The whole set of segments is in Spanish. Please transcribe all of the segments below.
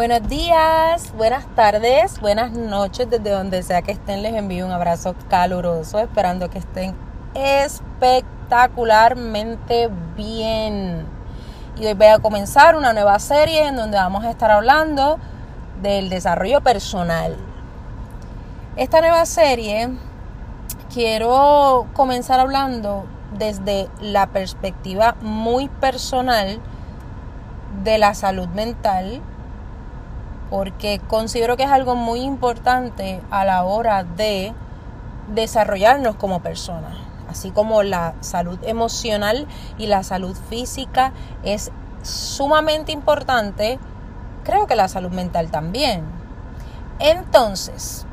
Buenos días, buenas tardes, buenas noches, desde donde sea que estén, les envío un abrazo caluroso, esperando que estén espectacularmente bien. Y hoy voy a comenzar una nueva serie en donde vamos a estar hablando del desarrollo personal. Esta nueva serie quiero comenzar hablando desde la perspectiva muy personal de la salud mental porque considero que es algo muy importante a la hora de desarrollarnos como personas. Así como la salud emocional y la salud física es sumamente importante, creo que la salud mental también. Entonces,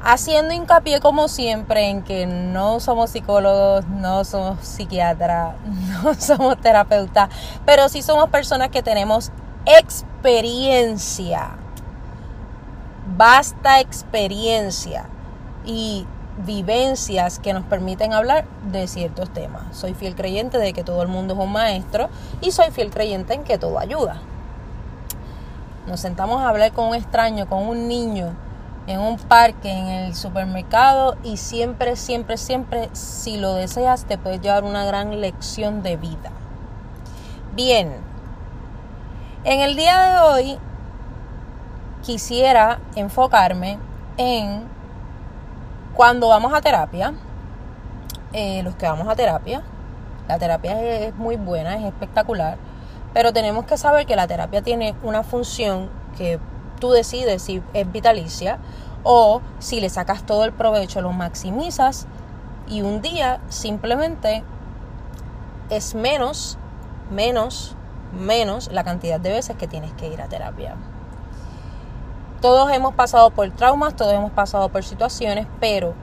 haciendo hincapié como siempre en que no somos psicólogos, no somos psiquiatras, no somos terapeutas, pero sí somos personas que tenemos experiencia, basta experiencia y vivencias que nos permiten hablar de ciertos temas. Soy fiel creyente de que todo el mundo es un maestro y soy fiel creyente en que todo ayuda. Nos sentamos a hablar con un extraño, con un niño, en un parque, en el supermercado y siempre, siempre, siempre, si lo deseas, te puedes llevar una gran lección de vida. Bien, en el día de hoy quisiera enfocarme en cuando vamos a terapia, eh, los que vamos a terapia, la terapia es, muy buena, es espectacular, pero tenemos que saber que la terapia tiene una función que tú decides si es vitalicia o si le sacas todo el provecho, lo maximizas y un día simplemente es menos, menos menos la cantidad de veces que tienes que ir a terapia. Todos hemos pasado por traumas, todos hemos pasado por situaciones, pero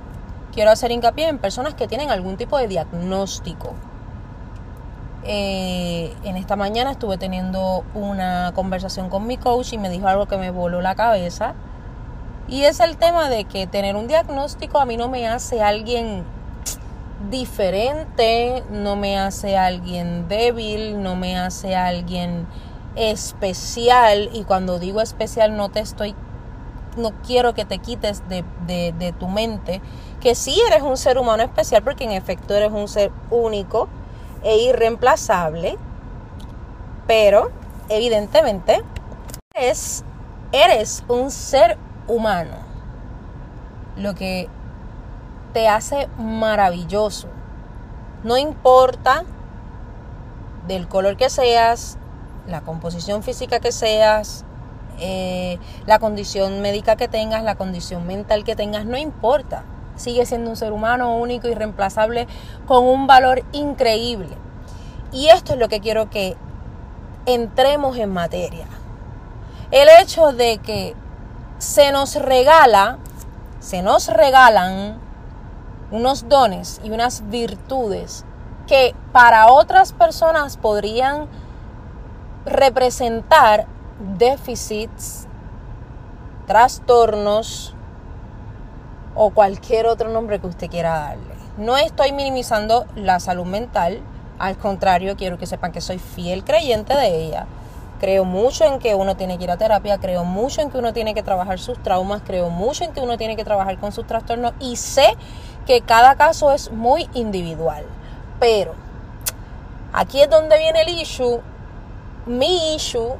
quiero hacer hincapié en personas que tienen algún tipo de diagnóstico. Eh, en esta mañana estuve teniendo una conversación con mi coach y me dijo algo que me voló la cabeza. Y es el tema de que tener un diagnóstico a mí no me hace alguien diferente, no me hace alguien débil, no me hace alguien especial. Y cuando digo especial no te estoy, no quiero que te quites de, de, tu mente que sí eres un ser humano especial porque en efecto eres un ser único e irreemplazable, pero evidentemente eres, eres un ser humano. Lo que te hace maravilloso. No importa del color que seas, la composición física que seas, eh, la condición médica que tengas, la condición mental que tengas, no importa. Sigue siendo un ser humano único y reemplazable con un valor increíble. Y esto es lo que quiero que entremos en materia. El hecho de que se nos regala, se nos regalan unos dones y unas virtudes que para otras personas podrían representar déficits, trastornos o cualquier otro nombre que usted quiera darle. No estoy minimizando la salud mental, al contrario, quiero que sepan que soy fiel creyente de ella. Creo mucho en que uno tiene que ir a terapia, creo mucho en que uno tiene que trabajar sus traumas, creo mucho en que uno tiene que trabajar con sus trastornos y sé que cada caso es muy individual. Pero aquí es donde viene el issue, mi issue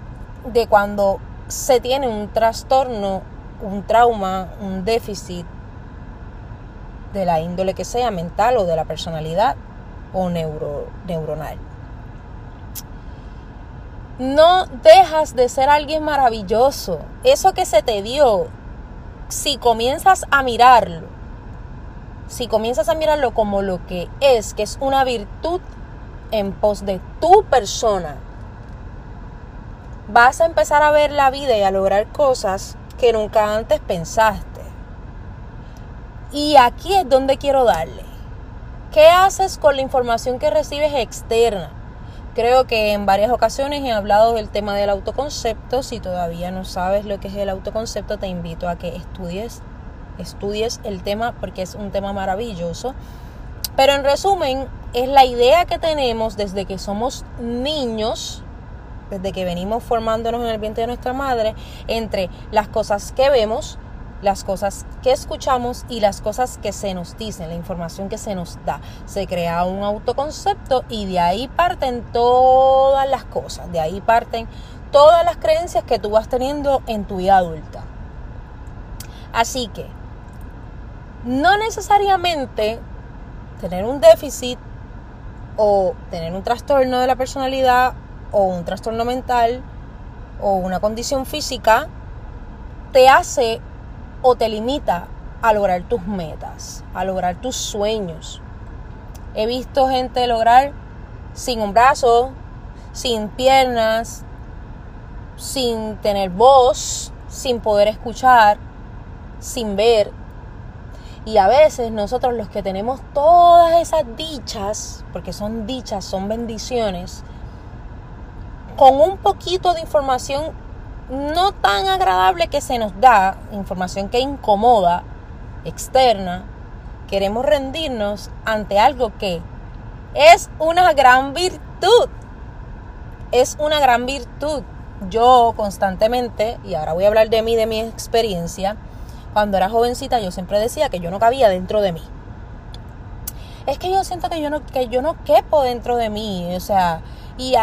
de cuando se tiene un trastorno, un trauma, un déficit de la índole que sea, mental o de la personalidad o neuro, neuronal. No dejas de ser alguien maravilloso. Eso que se te dio, si comienzas a mirarlo si comienzas a mirarlo como lo que es, que es una virtud en pos de tu persona, vas a empezar a ver la vida y a lograr cosas que nunca antes pensaste. Y aquí es donde quiero darle. ¿Qué haces con la información que recibes externa? Creo que en varias ocasiones he hablado del tema del autoconcepto. Si todavía no sabes lo que es el autoconcepto, te invito a que estudies estudies el tema porque es un tema maravilloso. Pero en resumen, es la idea que tenemos desde que somos niños desde que venimos formándonos en el vientre de nuestra madre, entre las cosas que vemos, las cosas que escuchamos y las cosas que se nos dicen, la información que se nos da. Se crea un autoconcepto y de ahí parten todas las cosas, de ahí parten todas las creencias que tú vas teniendo en tu vida adulta. Así que, no necesariamente tener un déficit o tener un trastorno de la personalidad o un trastorno mental o una condición física te hace o te limita a lograr tus metas, a lograr tus sueños. He visto gente lograr sin un brazo, sin piernas, sin tener voz, sin poder escuchar, sin ver. Y a veces nosotros los que tenemos todas esas dichas, porque son dichas, son bendiciones, con un poquito de información no tan agradable que se nos da, información que incomoda, externa, queremos rendirnos ante algo que es una gran virtud. Es una gran virtud. Yo constantemente, y ahora voy a hablar de mí, de mi experiencia, cuando era jovencita yo siempre decía que yo no cabía dentro de mí. Es que yo siento que yo no, que yo no quepo dentro de mí. O sea, y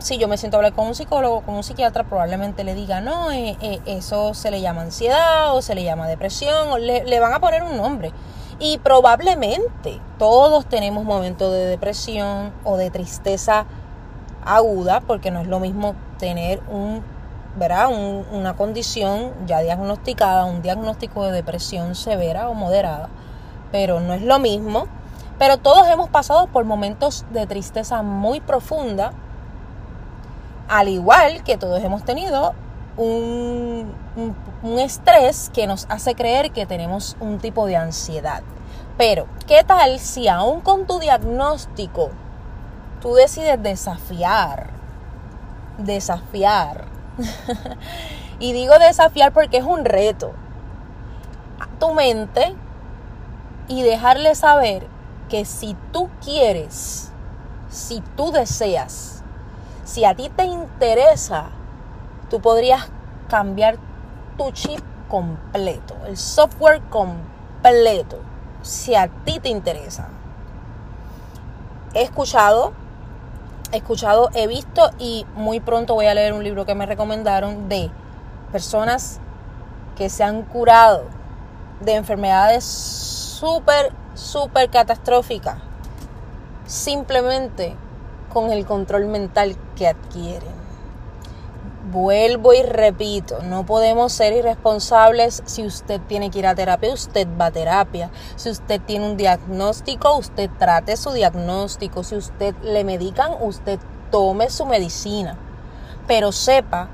si yo me siento a hablar con un psicólogo, con un psiquiatra, probablemente le diga, no, eh, eh, eso se le llama ansiedad o se le llama depresión o le, le van a poner un nombre. Y probablemente todos tenemos momentos de depresión o de tristeza aguda, porque no es lo mismo tener un, ¿verdad? una condición ya diagnosticada, un diagnóstico de depresión severa o moderada, pero no es lo mismo pero todos hemos pasado por momentos de tristeza muy profunda, al igual que todos hemos tenido un, estrés que nos hace creer que tenemos un tipo de ansiedad. Pero, ¿qué tal si aún con tu diagnóstico tú decides desafiar? Desafiar. y digo desafiar porque es un reto. A tu mente y dejarle saber que si tú quieres, si tú deseas, si a ti te interesa, tú podrías cambiar tu chip completo, el software completo, si a ti te interesa. He escuchado, escuchado, he visto y muy pronto voy a leer un libro que me recomendaron de personas que se han curado de enfermedades súper súper catastrófica, simplemente con el control mental que adquieren. Vuelvo y repito, no podemos ser irresponsables si usted tiene que ir a terapia, usted va a terapia. Si usted tiene un diagnóstico, usted trate su diagnóstico. Si usted le medican, usted tome su medicina. Pero sepa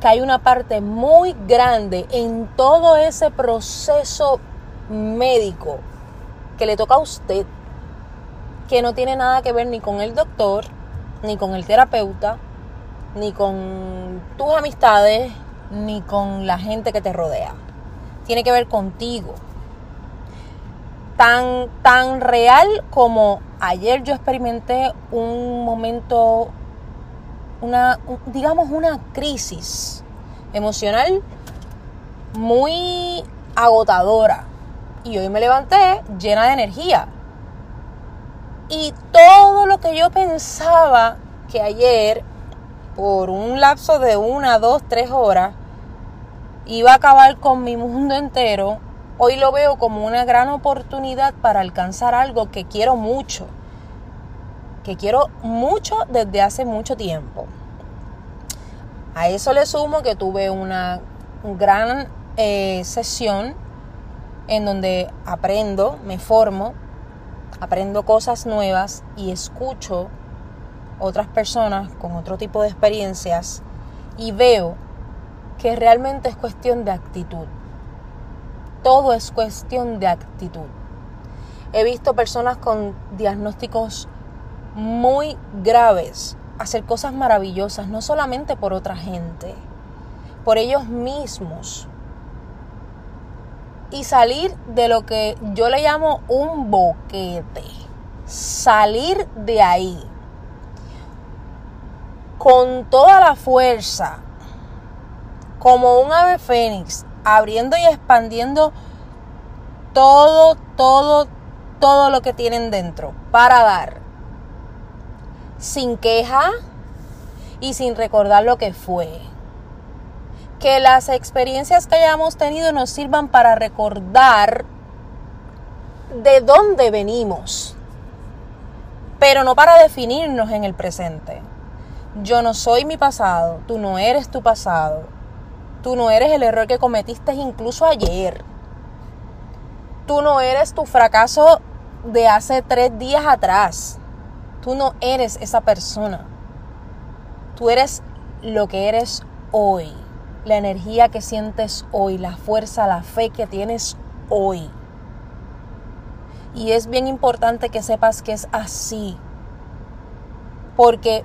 que hay una parte muy grande en todo ese proceso médico que le toca a usted, que no tiene nada que ver ni con el doctor, ni con el terapeuta, ni con tus amistades, ni con la gente que te rodea. Tiene que ver contigo. Tan, tan real como ayer yo experimenté un momento, una, digamos, una crisis emocional muy agotadora y hoy me levanté llena de energía. Y todo lo que yo pensaba que ayer, por un lapso de una, dos, tres horas, iba a acabar con mi mundo entero, hoy lo veo como una gran oportunidad para alcanzar algo que quiero mucho, que quiero mucho desde hace mucho tiempo. A eso le sumo que tuve una gran eh, sesión en donde aprendo, me formo, aprendo cosas nuevas y escucho otras personas con otro tipo de experiencias y veo que realmente es cuestión de actitud. Todo es cuestión de actitud. He visto personas con diagnósticos muy graves hacer cosas maravillosas, no solamente por otra gente, por ellos mismos y salir de lo que yo le llamo un boquete. Salir de ahí. Con toda la fuerza, como un ave fénix, abriendo y expandiendo todo, todo, todo lo que tienen dentro para dar, sin queja y sin recordar lo que fue. Que las experiencias que hayamos tenido nos sirvan para recordar de dónde venimos, pero no para definirnos en el presente. Yo no soy mi pasado, tú no eres tu pasado, tú no eres el error que cometiste incluso ayer, tú no eres tu fracaso de hace tres días atrás, tú no eres esa persona, tú eres lo que eres hoy, la energía que sientes hoy, la fuerza, la fe que tienes hoy. Y es bien importante que sepas que es así. Porque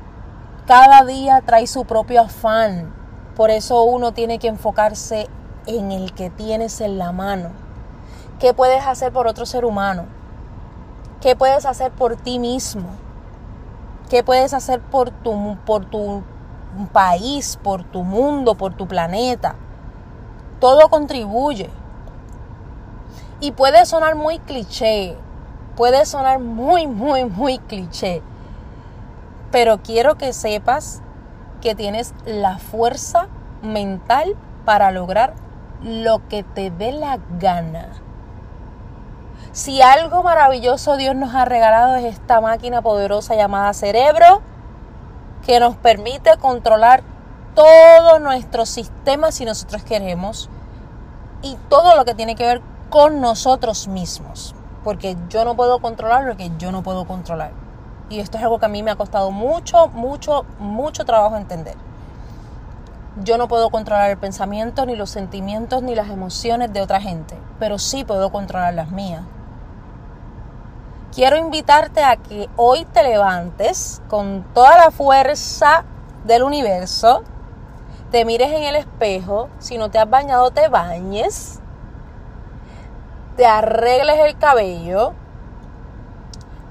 cada día trae su propio afán. Por eso uno tiene que enfocarse en el que tienes en la mano. ¿Qué puedes hacer por otro ser humano? ¿Qué puedes hacer por ti mismo? ¿Qué puedes hacer por tu, por tu país, por tu mundo, por tu planeta? Todo contribuye. Y puede sonar muy cliché, puede sonar muy, muy, muy cliché, pero quiero que sepas que tienes la fuerza mental para lograr lo que te dé la gana. Si algo maravilloso Dios nos ha regalado es esta máquina poderosa llamada cerebro, que nos permite controlar todo nuestro sistema si nosotros queremos y todo lo que tiene que ver con nosotros mismos, porque yo no puedo controlar lo que yo no puedo controlar. Y esto es algo que a mí me ha costado mucho, mucho, mucho trabajo entender. Yo no puedo controlar el pensamiento, ni los sentimientos, ni las emociones de otra gente, pero sí puedo controlar las mías. Quiero invitarte a que hoy te levantes con toda la fuerza del universo, te mires en el espejo, si no te has bañado te bañes, te arregles el cabello,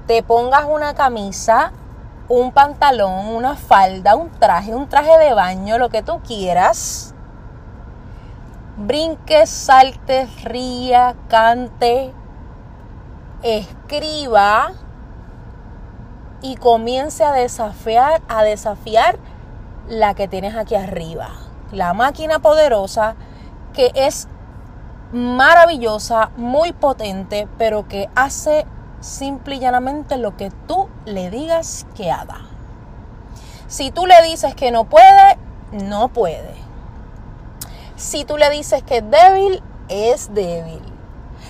te pongas una camisa, un pantalón, una falda, un traje, un traje de baño, lo que tú quieras. Brinque, salte, ría, cante, escriba y comience a desafiar, a desafiar la que tienes aquí arriba. La máquina poderosa que es maravillosa, muy potente, pero que hace simple y llanamente lo que tú le digas que haga. Si tú le dices que no puede, no puede. Si tú le dices que es débil, es débil.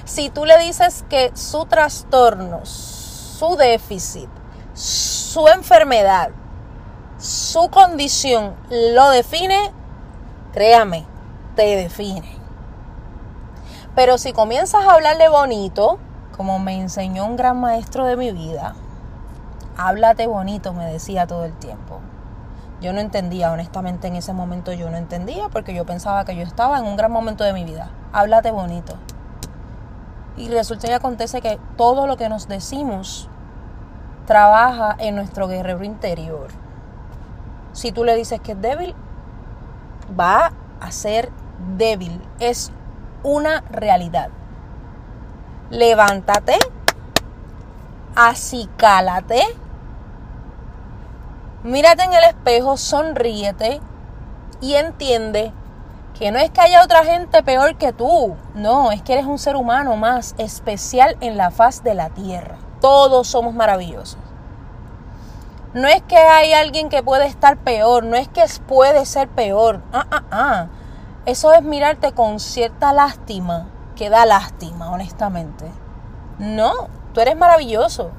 Si tú le dices que su trastorno, su déficit, su enfermedad, su condición lo define, créame, te define. Pero si comienzas a hablarle bonito, como me enseñó un gran maestro de mi vida, háblate bonito, me decía todo el tiempo. Yo no entendía, honestamente en ese momento yo no entendía porque yo pensaba que yo estaba en un gran momento de mi vida. Háblate bonito. Y resulta y acontece que todo lo que nos decimos trabaja en nuestro guerrero interior. Si tú le dices que es débil, va a ser débil. Es una realidad. Levántate, acicálate, mírate en el espejo, sonríete y entiende que no es que haya otra gente peor que tú, no, es que eres un ser humano más especial en la faz de la tierra. Todos somos maravillosos. No es que hay alguien que puede estar peor, no es que puede ser peor. Ah, ah, ah. Eso es mirarte con cierta lástima, que da lástima, honestamente. No, tú eres maravilloso.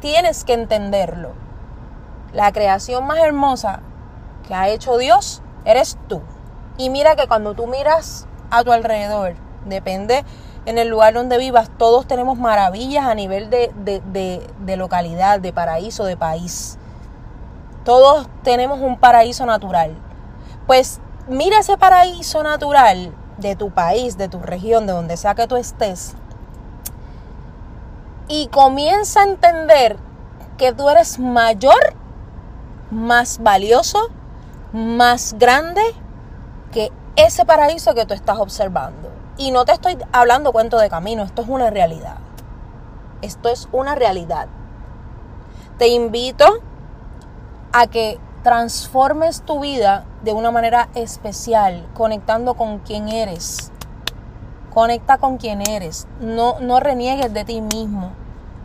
Tienes que entenderlo. La creación más hermosa que ha hecho Dios eres tú. Y mira que cuando tú miras a tu alrededor, depende en el lugar donde vivas, todos tenemos maravillas a nivel de, de, de localidad, de paraíso, de país. Todos tenemos un paraíso natural. Pues mira ese paraíso natural de tu país, de tu región, de donde sea que tú estés, y comienza a entender que tú eres mayor más valioso, más grande que ese paraíso que tú estás observando. Y no te estoy hablando cuento de camino, esto es una realidad. Esto es una realidad. Te invito a que transformes tu vida de una manera especial, conectando con quien eres. Conecta con quien eres. No, no reniegues de ti mismo.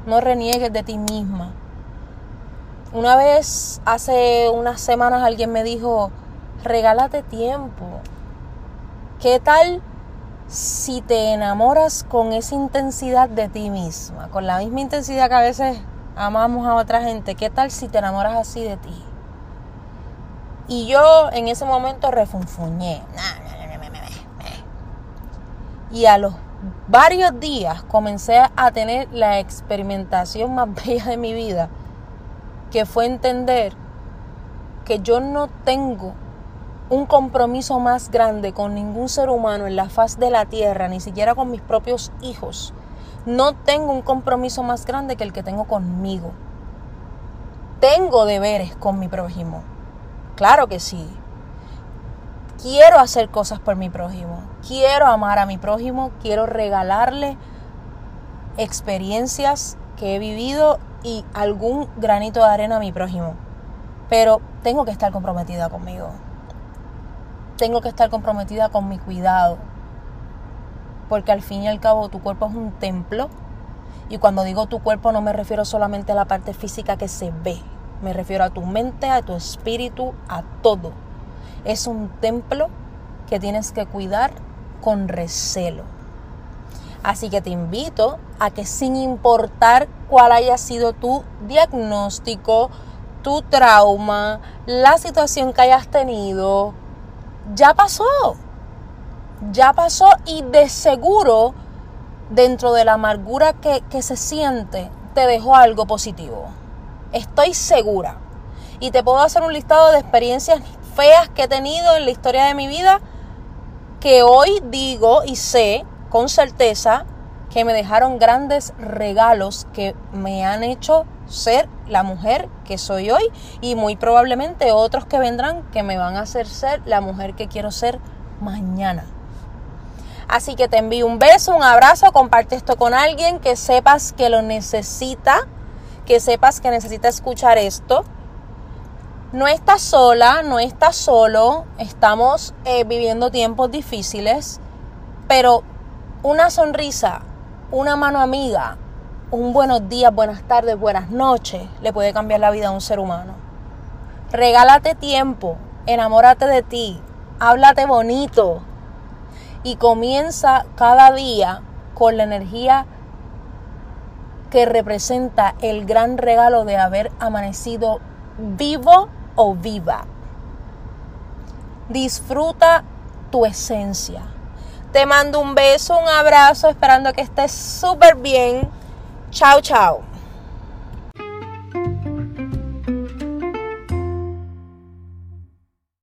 No reniegues de ti misma. Una vez, hace unas semanas, alguien me dijo, regálate tiempo. ¿Qué tal si te enamoras con esa intensidad de ti misma? Con la misma intensidad que a veces amamos a otra gente. ¿Qué tal si te enamoras así de ti? Y yo en ese momento refunfuñé. Y a los varios días comencé a tener la experimentación más bella de mi vida, que fue entender que yo no tengo un compromiso más grande con ningún ser humano en la faz de la tierra, ni siquiera con mis propios hijos. No tengo un compromiso más grande que el que tengo conmigo. Tengo deberes con mi prójimo. Claro que sí. Quiero hacer cosas por mi prójimo. Quiero amar a mi prójimo. Quiero regalarle experiencias que he vivido y algún granito de arena a mi prójimo. Pero tengo que estar comprometida conmigo tengo que estar comprometida con mi cuidado. Porque al fin y al cabo tu cuerpo es un templo. Y cuando digo tu cuerpo no me refiero solamente a la parte física que se ve. Me refiero a tu mente, a tu espíritu, a todo. Es un templo que tienes que cuidar con recelo. Así que te invito a que sin importar cuál haya sido tu diagnóstico, tu trauma, la situación que hayas tenido, ya pasó. Ya pasó y de seguro dentro de la amargura que, que se siente te dejó algo positivo. Estoy segura. Y te puedo hacer un listado de experiencias feas que he tenido en la historia de mi vida que hoy digo y sé con certeza que me dejaron grandes regalos que me han hecho ser la mujer que soy hoy y muy probablemente otros que vendrán que me van a hacer ser la mujer que quiero ser mañana. Así que te envío un beso, un abrazo, comparte esto con alguien que sepas que lo necesita, que sepas que necesita escuchar esto. No estás sola, no estás solo, estamos eh, viviendo tiempos difíciles, pero una sonrisa, una mano amiga, un buenos días, buenas tardes, buenas noches le puede cambiar la vida a un ser humano. Regálate tiempo, enamórate de ti, háblate bonito y comienza cada día con la energía que representa el gran regalo de haber amanecido vivo o viva. Disfruta tu esencia. Te mando un beso, un abrazo, esperando que estés súper bien. Chao, chao.